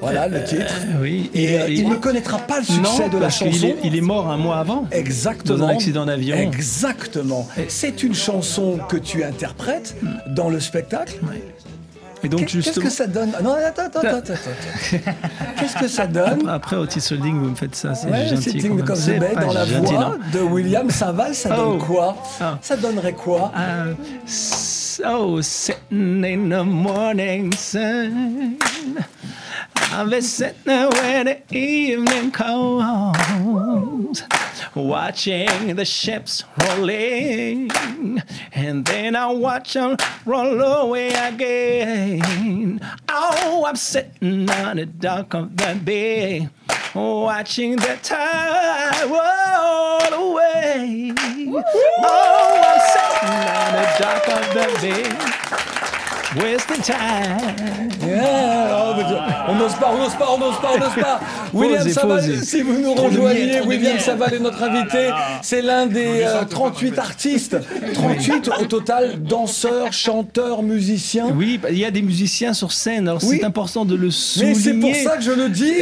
Voilà le titre. oui. Et euh, Et- il ne connaîtra pas le succès Non, de la chanson. est- il est mort un mois avant. Exactement. Dans un accident d'avion. Exactement. C'est une chanson que tu interprètes dans le spectacle. Et donc, Qu'est- Qu'est-ce justement- que ça donne Ah Non, attends, attends, attends, attends. attends. [laughs] Qu'est-ce que ça donne Après, Otis Redding, vous me faites ça, c'est Ouais, gentil. Sitting. Because the pas dans la gentil, voix non. de William Saval, ça donne Oh. quoi Ah. Ça donnerait quoi Uh, so sitting in the morning sun, I've been sitting when the evening comes, watching the ships rolling, and then I watch them roll away again. Oh, I'm sitting on the dock of the bay, watching the tide roll away. Oh, I'm sitting on the dock of the bay, wasting time. Yeah, oh, On n'ose pas, on n'ose pas, on n'ose pas, on n'ose pas. [laughs] William Saval, si vous nous rejoignez, William. Saval est notre invité. C'est l'un des euh, 38 artistes. [laughs] 38 au total, danseurs, chanteurs, musiciens. Oui, bah, il y a des musiciens sur scène, alors Oui. c'est important de le souligner. Mais c'est pour ça que je le dis.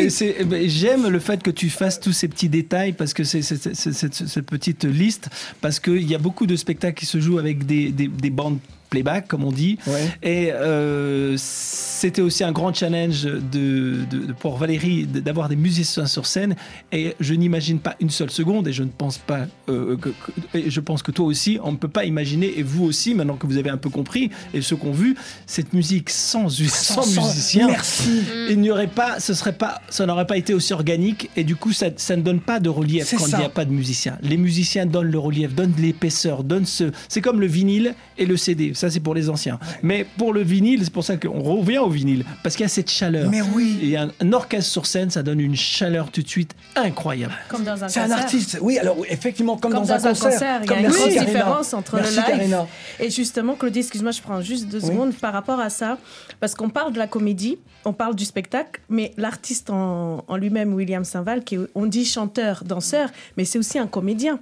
Eh ben, J'aime le fait que tu fasses tous ces petits détails, parce que c'est cette, cette petite liste, parce qu'il y a beaucoup de spectacles qui se jouent avec des, des- des bandes playback, comme on dit. Et euh, c'était aussi un grand challenge de, de- de- pour Valérie d'avoir des musiciens sur scène. Et je n'imagine pas une seule seconde, et je ne pense pas euh, que, que- et je pense que toi aussi, on ne peut pas imaginer, et vous aussi, maintenant que vous avez un peu compris, et ceux qui ont vu, cette musique sans, sans, sans- musiciens, merci. il n'y aurait pas, ce serait pas, ça n'aurait pas été aussi organique, et du coup, ça, ça ne donne pas de relief quand il n'y a pas de musiciens. Les musiciens donnent le relief, donnent de l'épaisseur, donnent ce, c'est comme le vinyle et le CD. Ça, c'est pour les anciens. Mais pour le vinyle, c'est pour ça qu'on revient au vinyle, parce qu'il y a cette chaleur. Mais oui. Et un, un orchestre sur scène, ça donne une chaleur tout de suite incroyable. Comme dans un C'est un artiste, oui, alors effectivement, comme, Comme dans, un concert. il y Comme a une grosse différence entre Merci, le live Karina. et justement, Claudie, excuse-moi, je prends juste deux Oui. secondes par rapport à ça, parce qu'on parle de la comédie, on parle du spectacle, mais l'artiste en, en lui-même, William Saint-Val, qui est, on dit chanteur, danseur, mais c'est aussi un comédien.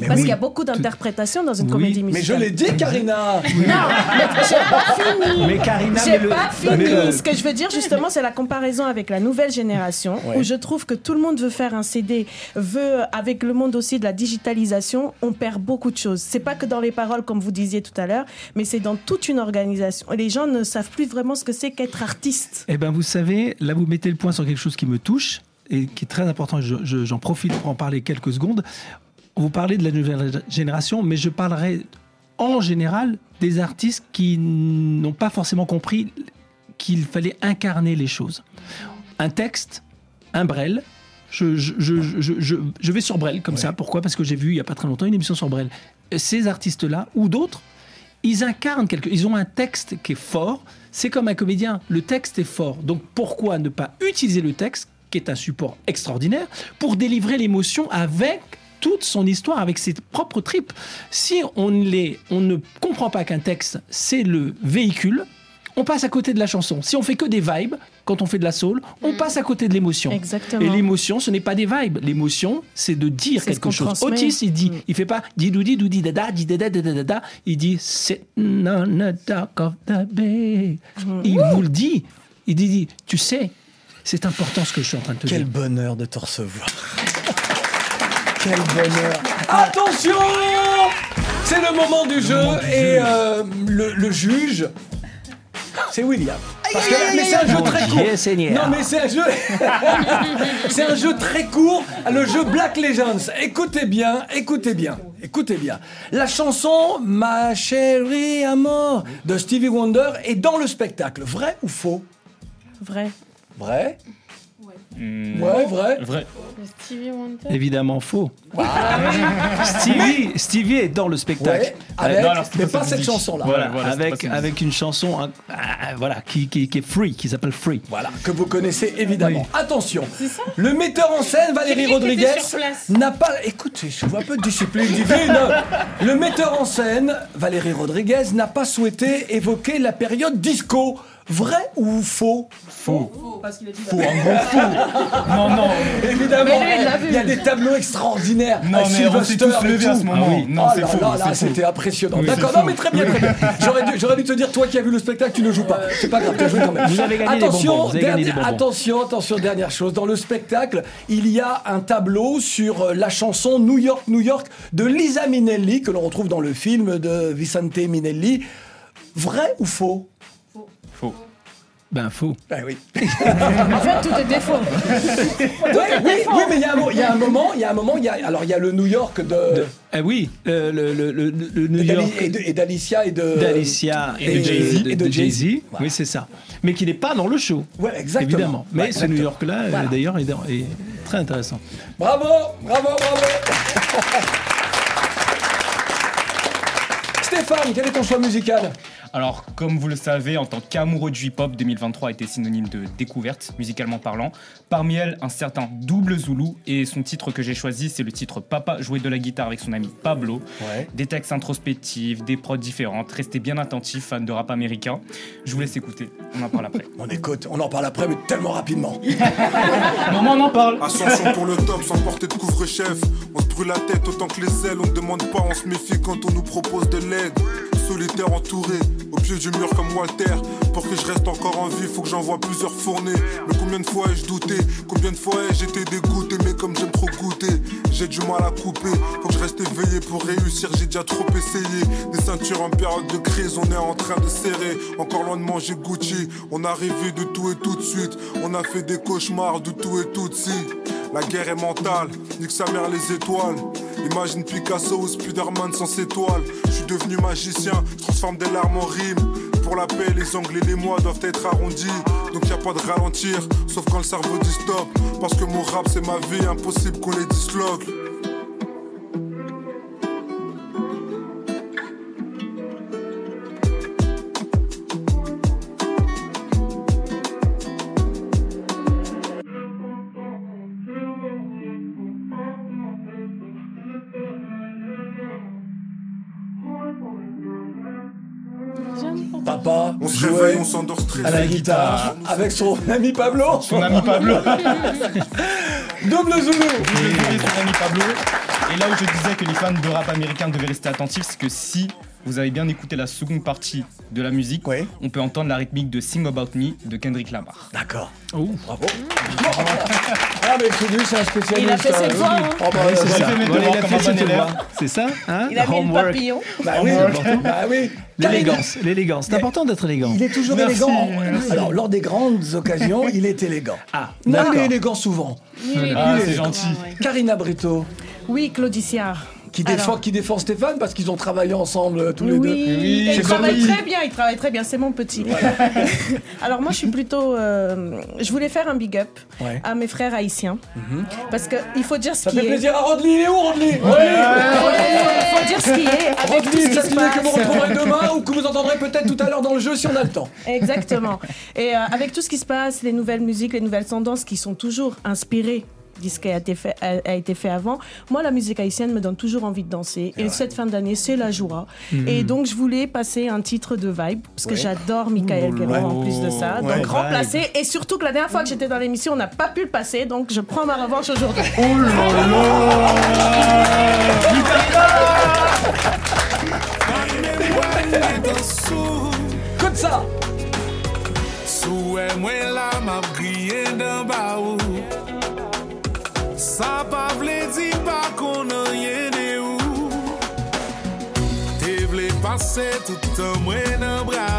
Mais Parce oui. qu'il y a beaucoup d'interprétations dans une Oui, comédie mais je musicale. l'ai dit, Karina. Non, mais j'ai pas fini. Mais Karina, j'ai mais le- pas fini. le- Ce que je veux dire justement, c'est la comparaison avec la nouvelle génération, Ouais. où je trouve que tout le monde veut faire un CD, veut avec le monde aussi de la digitalisation, on perd beaucoup de choses. C'est pas que dans les paroles, comme vous disiez tout à l'heure, mais c'est dans toute une organisation. Les gens ne savent plus vraiment ce que c'est qu'être artiste. Eh bien, vous savez, là, vous mettez le point sur quelque chose qui me touche et qui est très important. Je- je- J'en profite pour en parler quelques secondes. Vous parlez de la nouvelle génération, mais je parlerai en général des artistes qui n'ont pas forcément compris qu'il fallait incarner les choses. Un texte, un Brel. Je, je, je, je, je- je vais sur Brel comme ça. Pourquoi? Parce que j'ai vu il n'y a pas très longtemps une émission sur Brel. Ces artistes-là, ou d'autres, ils incarnent quelque ils ont un texte qui est fort c'est comme un comédien le texte est fort donc pourquoi ne pas utiliser le texte qui est un support extraordinaire pour délivrer l'émotion avec toute son histoire avec ses propres tripes si on ne les on ne comprend pas qu'un texte c'est le véhicule on passe à côté de la chanson. Si on fait que des vibes, quand on fait de la soul, on passe à côté de l'émotion. Exactement. Et l'émotion, ce n'est pas des vibes. L'émotion, c'est de dire quelque qu'on chose. transmet. Otis, il dit, il fait pas di doudi doudi dada di dada dada. Il dit sitting on the dock of the bay. Il vous le dit. Il dit, dit, tu sais, c'est important ce que je suis en train de te Quel dire. bonheur de te recevoir. Quel bonheur. Attention C'est le moment du jeu et euh, le, le juge, c'est William. Parce que- mais c'est un jeu très court. Seigneur. Non mais c'est un jeu. [laughs] c'est un jeu très court. Le jeu Black Legends. Écoutez bien, écoutez bien, écoutez bien. La chanson Ma chérie amour de Stevie Wonder est dans le spectacle. Vrai ou faux? Vrai. Vrai Hmm. Ouais, vrai. Vrai. Stevie Wonder. Évidemment faux. [laughs] Stevie, Stevie est dans le spectacle. Ouais, avec- Non, alors, mais pas pas cette chanson-là. Voilà, Voilà, avec, avec une chanson hein, ah, voilà, qui, qui, qui est free, qui s'appelle Free. Voilà, que vous connaissez évidemment. Attention, le metteur en scène, Valérie Rodriguez, n'a pas... Écoute, je vois un peu de discipline divine. Le metteur en scène, Valérie Rodriguez, n'a pas souhaité évoquer la période disco Vrai ou faux? Faux. Parce qu'il a dit Faux, en gros, faux. Non, non. Évidemment, il y a des tableaux extraordinaires. Non, mais on s'est tous levés à ce moment. Ah oui. Non, Oh c'est faux, là, c'est là, faux. c'était impressionnant. Oui, D'accord, non, faux. mais très bien, très bien. J'aurais dû, te dire, toi qui as vu le spectacle, tu ne joues pas. C'est pas grave, tu as joué quand même. Vous avez gagné des attention, bonbons, vous avez gagné dernière- des bonbons. attention, attention, dernière chose. Dans le spectacle, il y a un tableau sur euh, la chanson New York, New York de Lisa Minnelli, que l'on retrouve dans le film de Vicente Minnelli. Vrai ou faux? Faux. Ben faux. Ben oui. [laughs] En fait, tout était faux. oui, oui, oui, mais il y, a un mo- il y a un moment, il y a un moment, il y a, alors il y a le New York de, Ah oui, euh, le, le, le, le New York et d'Alicia et de d'Alicia et, et de Jay-Z. Et de Jay-Z. Oui, c'est ça. Mais qui n'est pas dans le show. Ouais, exactement. Évidemment. Mais Ouais, ce New. York-là, euh, Voilà. d'ailleurs, est, est très intéressant. Bravo, bravo, bravo. [laughs] Stéphane, quel est ton choix musical? Alors, comme vous le savez, en tant qu'amoureux du hip-hop, 2023 a été synonyme de découverte, musicalement parlant. Parmi elles, un certain Double Zulu, et son titre que j'ai choisi, c'est le titre Papa jouer de la guitare avec son ami Pablo. Des textes introspectifs, des prods différentes. Restez bien attentifs, fans de rap américain. Je vous laisse écouter, on en parle après. [laughs] On écoute, on en parle après, mais tellement rapidement. [laughs] Maman, on en parle Ascension pour le top sans porter de couvre-chef. On se brûle la tête autant que les ailes. On ne demande pas, on se méfie quand on nous propose de l'aide. Solitaire entouré, au pied du mur comme Walter. Pour que je reste encore en vie, faut que j'envoie plusieurs fournées. Mais combien de fois ai-je douté? Combien de fois ai-je été dégoûté? Mais comme j'aime trop goûter, j'ai du mal à couper. Faut que je reste éveillé pour réussir, j'ai déjà trop essayé. Des ceintures en période de crise, on est en train de serrer. Encore loin de manger Gucci, on a rêvé de tout et tout de suite. On a fait des cauchemars de tout et tout de si. La guerre est mentale, nique sa mère les étoiles. Imagine Picasso ou Spider-Man sans étoiles. Je suis devenu magicien, transforme des larmes en rimes. Pour la paix, les angles et les mois doivent être arrondis. Donc y a pas de ralentir, sauf quand le cerveau dit stop. Parce que mon rap c'est ma vie, impossible qu'on les disloque. À la guitare avec son ami Pablo. Son ami Pablo. [laughs] Double Zulu. Désolé, son ami Pablo. Et là où je disais que les fans de rap américain devaient rester attentifs, c'est que si vous avez bien écouté la seconde partie de la musique, on peut entendre la rythmique de Sing About Me de Kendrick Lamar. D'accord. Oh, bravo. Ah, mais celui, c'est un spécialiste. Il a fait ses euh, voix, hein. Oh, bah, Oui, c'est voilà. ça. mes Voilà, il a fait élève. devoirs. C'est ça hein Il a mis le Homework. papillon. Bah oui, bah oui. L'élégance, l'élégance. C'est important d'être élégant. Il est toujours Merci. élégant. Alors, lors des grandes occasions, [laughs] il est élégant. Ah, non, il est élégant souvent. Oui, Ah, Il est c'est gentil. Karina Brito, Oui, Claudiciard. qui défend, Alors. qui défend Stéphane parce qu'ils ont travaillé ensemble euh, tous les Oui, deux. et il C'est travaille comme- très bien, il travaille très bien, c'est mon petit. [laughs] Alors moi je suis plutôt... euh, je voulais faire un big up Ouais. à mes frères haïtiens. Parce qu'il faut dire ce Ça qui fait est... plaisir à Rodney. Il est où, Rodney Il faut, faut dire ce qui est avec tout Rodney, ce ça signe que vous retrouverez demain ou que vous entendrez peut-être tout à l'heure dans le jeu si on a le temps. Exactement. Et euh, avec tout ce qui se passe, les nouvelles musiques, les nouvelles tendances qui sont toujours inspirées qui a été fait, a, a été fait avant. Moi, la musique haïtienne me donne toujours envie de danser. Et cette fin d'année, c'est la joie. Mhm. Et donc, je voulais passer un titre de vibe, parce que Ouais. j'adore Michael Guerrero en plus de ça. Ouais, donc, vibe. remplacer. Et surtout que la dernière fois que j'étais dans l'émission, on n'a pas pu le passer. Donc, je prends ma revanche aujourd'hui. [laughs] Oh Comme ça Souè mwen la map griye Se toutan mwen nan bra.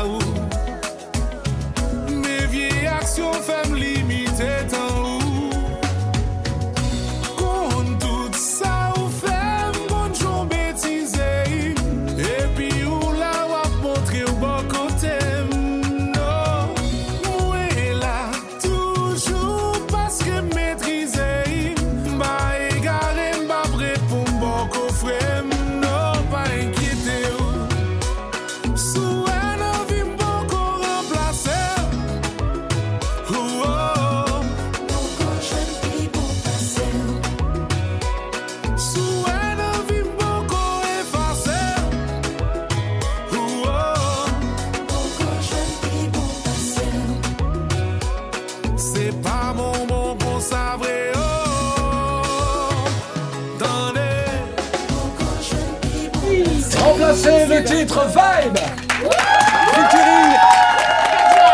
Vibe featuring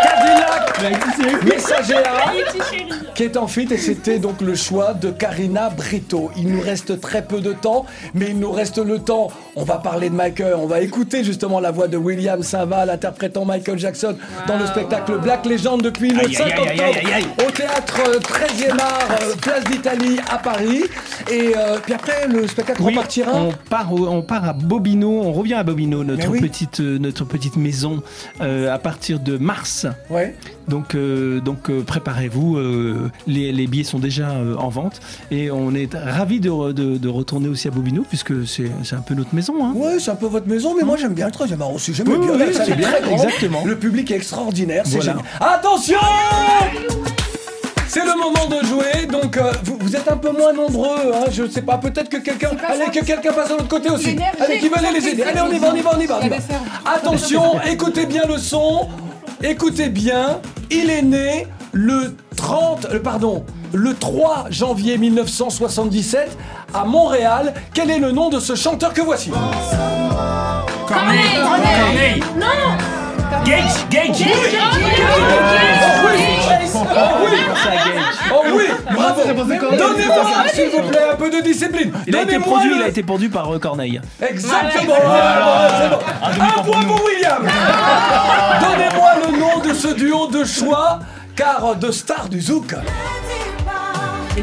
Cadillac qui est en fit et c'était donc le choix de Karina Brito. Il nous reste très peu de temps, mais il nous reste le temps. On va parler de Michael, on va écouter justement la voix de William Saval interprétant Michael Jackson dans le spectacle Black Legend depuis le Aïe, 5 aïe, aïe, aïe, aïe, aïe. octobre au théâtre euh, 13e art, euh, place d'Italie à Paris. Et euh, puis après, le spectacle Oui, repartira. on part, au- on part à Bobino, on revient à Bobino, notre, oui. petite, euh, notre petite maison, euh, à partir de mars. Ouais. Donc, euh, donc euh, préparez-vous, euh, les, les billets sont déjà euh, en vente et on est ravis de, de- de retourner aussi à Bobino puisque c'est un peu notre maison. Hein. Ouais, c'est un peu votre maison, mais moi j'aime bien le 13e art aussi. J'aime Oui, bien, oui, c'est est bien, très exactement. Le public est extraordinaire, c'est Voilà. génial. Attention c'est le moment de jouer, donc euh, vous, vous êtes un peu moins nombreux, hein, je sais pas, peut-être que quelqu'un, allez que quelqu'un passe de l'autre côté aussi, allez qui veut aller les aider, allez on y va, on y va, on y va, on y va. Attention, écoutez bien le son, écoutez bien, il est né le 30, euh, pardon, le 3 janvier 1977 à Montréal. Quel est le nom de ce chanteur que voici? Corneille. Corneille. Non Gage, Gage. Oh oui. Oh oui. Bravo. Donnez-moi, s'il vous plaît, un peu de discipline. Il a été produit, le- il a été produit par euh, Corneille. Exactement. Bon. Un point pour William. Donnez-moi le nom de ce duo de choix, car de stars du Zouk.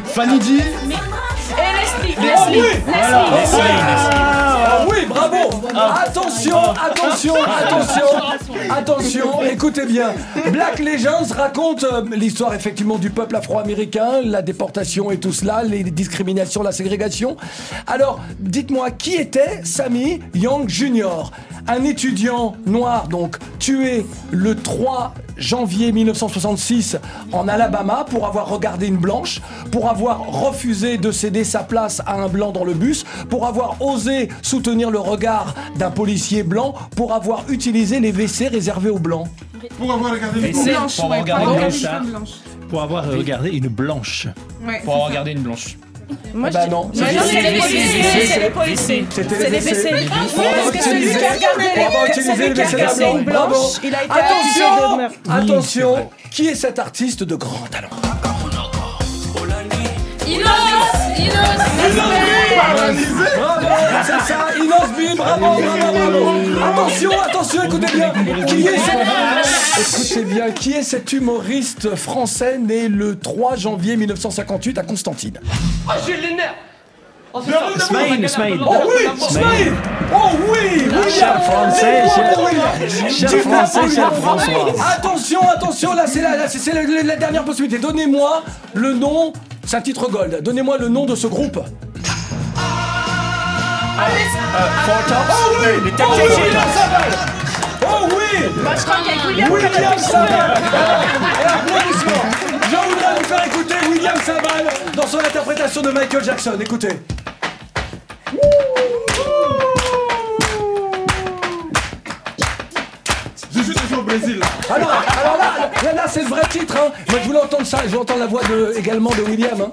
Fanny D. Et Leslie Leslie oui Leslie Ah oui, bravo. Attention, attention, attention, attention, écoutez bien. Black Legends raconte euh, l'histoire effectivement du peuple afro-américain, la déportation et tout cela, les discriminations, la ségrégation. Alors, dites-moi, qui était Sammy Young Jr. Un étudiant noir, donc, tué le 3 janvier 1966 en Alabama pour avoir regardé une blanche, pour avoir refusé de céder sa place à un blanc dans le bus, pour avoir osé soutenir le regard d'un policier blanc, pour avoir utilisé les WC réservés aux blancs. Pour avoir regardé une ça. Pour avoir regardé une blanche. Pour avoir regardé une blanche. Moi, bah je- non. C'est les policiers, c'est les policiers. C'était C'est les WC. Pour avoir utilisé- les- WC d'un blanc. une Bravo. blanche, Attention, attention. Qui est cet artiste de grand talent? Inos Inos Attention, attention, écoutez bien. Qui est cet... Écoutez bien, qui est cet humoriste français né le 3 janvier 1958 à Constantine? Oh, j'ai les nerfs Smaïn, Smaïn. Oh oui, Smaïn Oh oui, Cher français, cher- français, cher. François. Attention, attention, là c'est la, là, c'est- la, la- la dernière possibilité. Donnez-moi le nom, c'est un titre gold. Donnez-moi le nom de ce groupe. Oh oui Les Oh Tech oui, Tech William Saval Oh oui je qu'avec William, Saval [laughs] Et applaudissements Je voudrais vous faire écouter William Saval dans son interprétation de Michael Jackson. Écoutez. J'ai juste été au Brésil. Alors, alors là, là, là, c'est le vrai titre. Hein. Moi, je voulais entendre ça. Je veux entendre la voix de, également de William. Hein.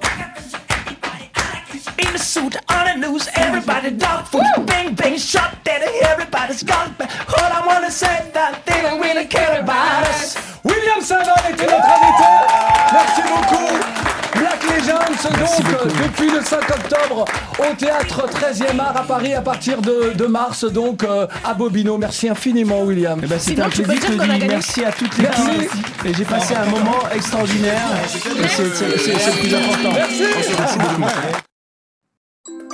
Suit, on the news, everybody dog food. Bang, bang, shot daddy, everybody's gone. All I wanna say that they don't really care about us. William Saval était notre invité. Merci beaucoup. Black Legends, donc, depuis le 5 octobre, au théâtre 13e art à Paris, à partir de, de mars, donc, euh, à Bobino. Merci infiniment, William. Eh ben, C'était un plaisir, Claudie. Merci à toutes les Merci. Et j'ai passé un moment extraordinaire. C'est le plus important. Merci. Merci beaucoup.